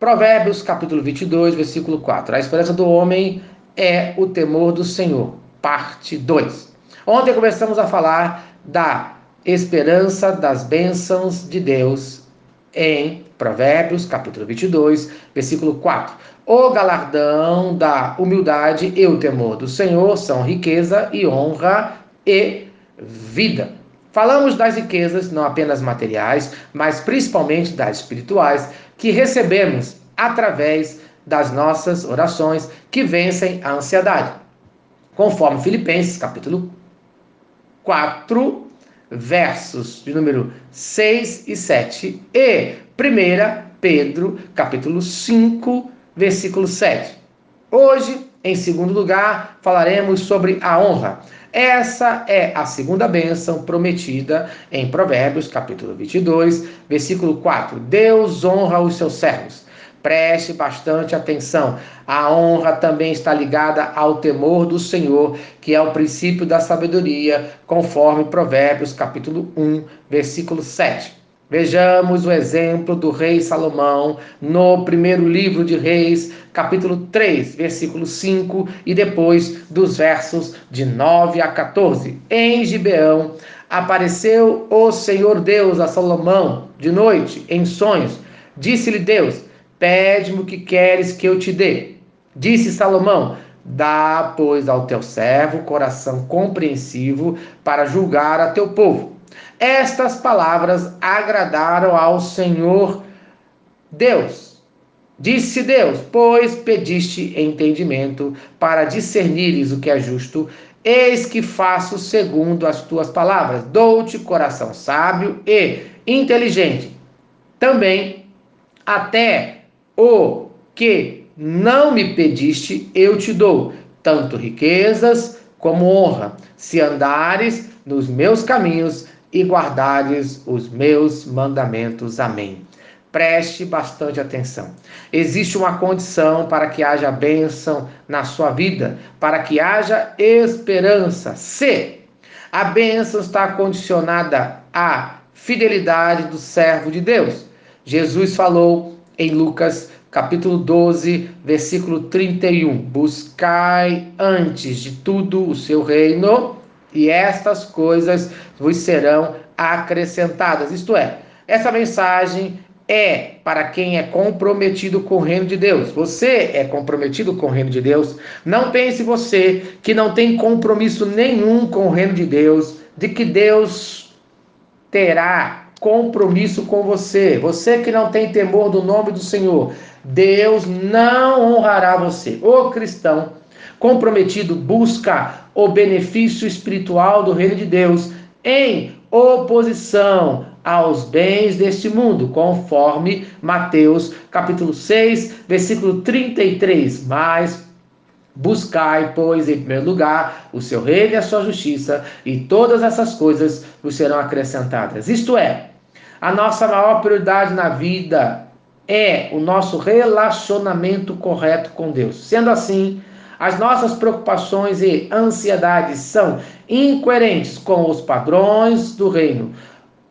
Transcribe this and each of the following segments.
Provérbios capítulo 22, versículo 4. A esperança do homem é o temor do Senhor. Parte 2. Ontem começamos a falar da esperança das bênçãos de Deus em Provérbios capítulo 22, versículo 4. O galardão da humildade e o temor do Senhor são riqueza e honra e vida. Falamos das riquezas, não apenas materiais, mas principalmente das espirituais, que recebemos através das nossas orações que vencem a ansiedade. Conforme Filipenses, capítulo 4, versos de número 6 e 7, e 1 Pedro, capítulo 5, versículo 7. Hoje, em segundo lugar, falaremos sobre a honra. Essa é a segunda bênção prometida em Provérbios, capítulo 22, versículo 4. Deus honra os seus servos. Preste bastante atenção. A honra também está ligada ao temor do Senhor, que é o princípio da sabedoria, conforme Provérbios, capítulo 1, versículo 7. Vejamos o exemplo do rei Salomão no primeiro livro de Reis, capítulo 3, versículo 5, e depois dos versos de 9 a 14. Em Gibeão apareceu o Senhor Deus a Salomão de noite, em sonhos. Disse-lhe Deus: Pede-me o que queres que eu te dê. Disse Salomão: Dá, pois, ao teu servo coração compreensivo para julgar a teu povo estas palavras agradaram ao Senhor Deus. Disse Deus: Pois pediste entendimento para discernires o que é justo, eis que faço segundo as tuas palavras. Dou-te coração sábio e inteligente. Também, até o que não me pediste, eu te dou, tanto riquezas como honra, se andares nos meus caminhos e guardares os meus mandamentos. Amém. Preste bastante atenção. Existe uma condição para que haja bênção na sua vida, para que haja esperança. Se a bênção está condicionada à fidelidade do servo de Deus. Jesus falou em Lucas capítulo 12, versículo 31: Buscai antes de tudo o seu reino e estas coisas vos serão acrescentadas. Isto é, essa mensagem é para quem é comprometido com o reino de Deus. Você é comprometido com o reino de Deus. Não pense você que não tem compromisso nenhum com o reino de Deus, de que Deus terá compromisso com você. Você que não tem temor do nome do Senhor, Deus não honrará você. O cristão comprometido busca o benefício espiritual do reino de Deus em oposição aos bens deste mundo, conforme Mateus capítulo 6, versículo 33. Mas buscai, pois, em primeiro lugar o seu reino e a sua justiça, e todas essas coisas vos serão acrescentadas. Isto é, a nossa maior prioridade na vida é o nosso relacionamento correto com Deus. Sendo assim, as nossas preocupações e ansiedades são incoerentes com os padrões do reino.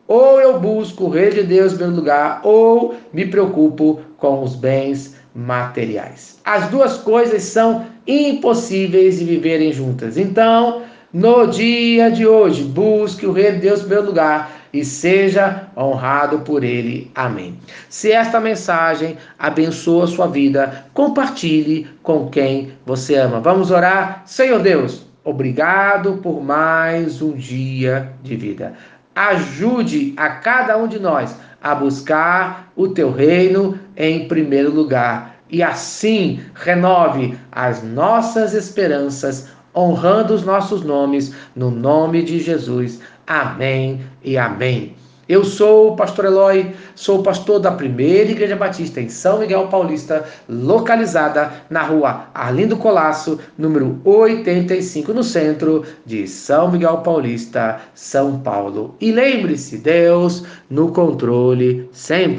Ou eu busco o reino de Deus em primeiro lugar, ou me preocupo com os bens materiais. As duas coisas são impossíveis de viverem juntas. Então, no dia de hoje, busque o reino de Deus em primeiro lugar e seja honrado por ele. Amém. Se esta mensagem abençoa a sua vida, compartilhe com quem você ama. Vamos orar? Senhor Deus, obrigado por mais um dia de vida. Ajude a cada um de nós a buscar o teu reino em primeiro lugar e assim renove as nossas esperanças, honrando os nossos nomes, no nome de Jesus. Amém e amém. Eu sou o pastor Eloy, sou pastor da primeira Igreja Batista em São Miguel Paulista, localizada na rua Arlindo Colasso, número 85, no centro de São Miguel Paulista, São Paulo. E lembre-se, Deus no controle sempre.